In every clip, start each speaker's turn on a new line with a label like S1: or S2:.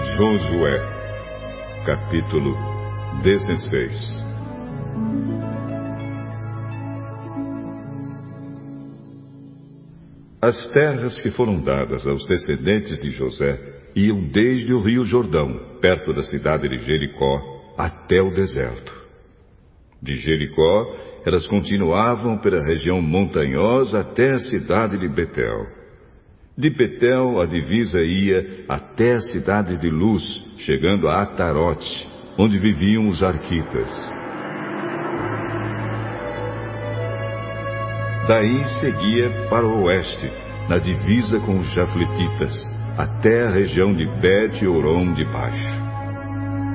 S1: Josué, capítulo 16 As terras que foram dadas aos descendentes de José iam desde o rio Jordão, perto da cidade de Jericó, até o deserto. De Jericó, elas continuavam pela região montanhosa até a cidade de Betel. De Betel, a divisa ia até a cidade de Luz, chegando a Atarote, onde viviam os arquitas. Daí seguia para o oeste, na divisa com os jafletitas, até a região de Bet-Oron de baixo.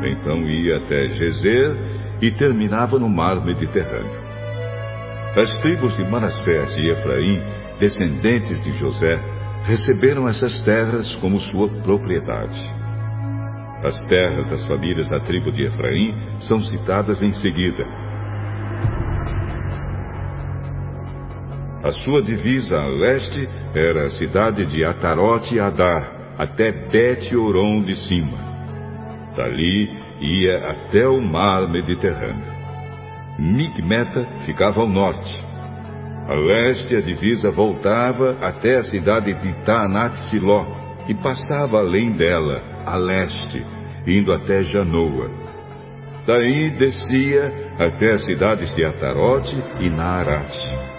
S1: Então ia até Gezer e terminava no mar Mediterrâneo. As tribos de Manassés e Efraim, descendentes de José, receberam essas terras como sua propriedade. As terras das famílias da tribo de Efraim são citadas em seguida, A sua divisa a leste era a cidade de Atarote Adar, até Bet-Oron de cima. Dali ia até o mar Mediterrâneo. Migmeta ficava ao norte. A leste a divisa voltava até a cidade de Taanat-Siló e passava além dela, a leste, indo até Janoa. Daí descia até as cidades de Atarote e Naarate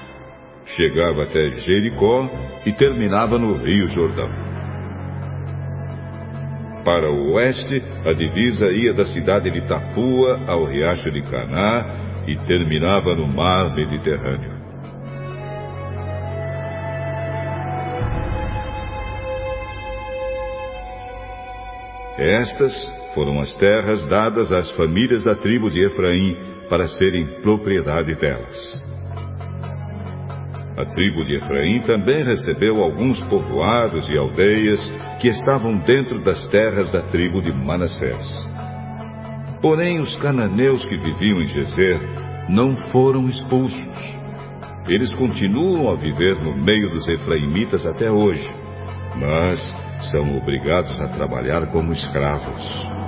S1: chegava até Jericó e terminava no Rio Jordão. Para o oeste, a divisa ia da cidade de Tapua ao riacho de Caná e terminava no mar Mediterrâneo. Estas foram as terras dadas às famílias da tribo de Efraim para serem propriedade delas. A tribo de Efraim também recebeu alguns povoados e aldeias que estavam dentro das terras da tribo de Manassés. Porém, os cananeus que viviam em Gezer não foram expulsos. Eles continuam a viver no meio dos efraimitas até hoje, mas são obrigados a trabalhar como escravos.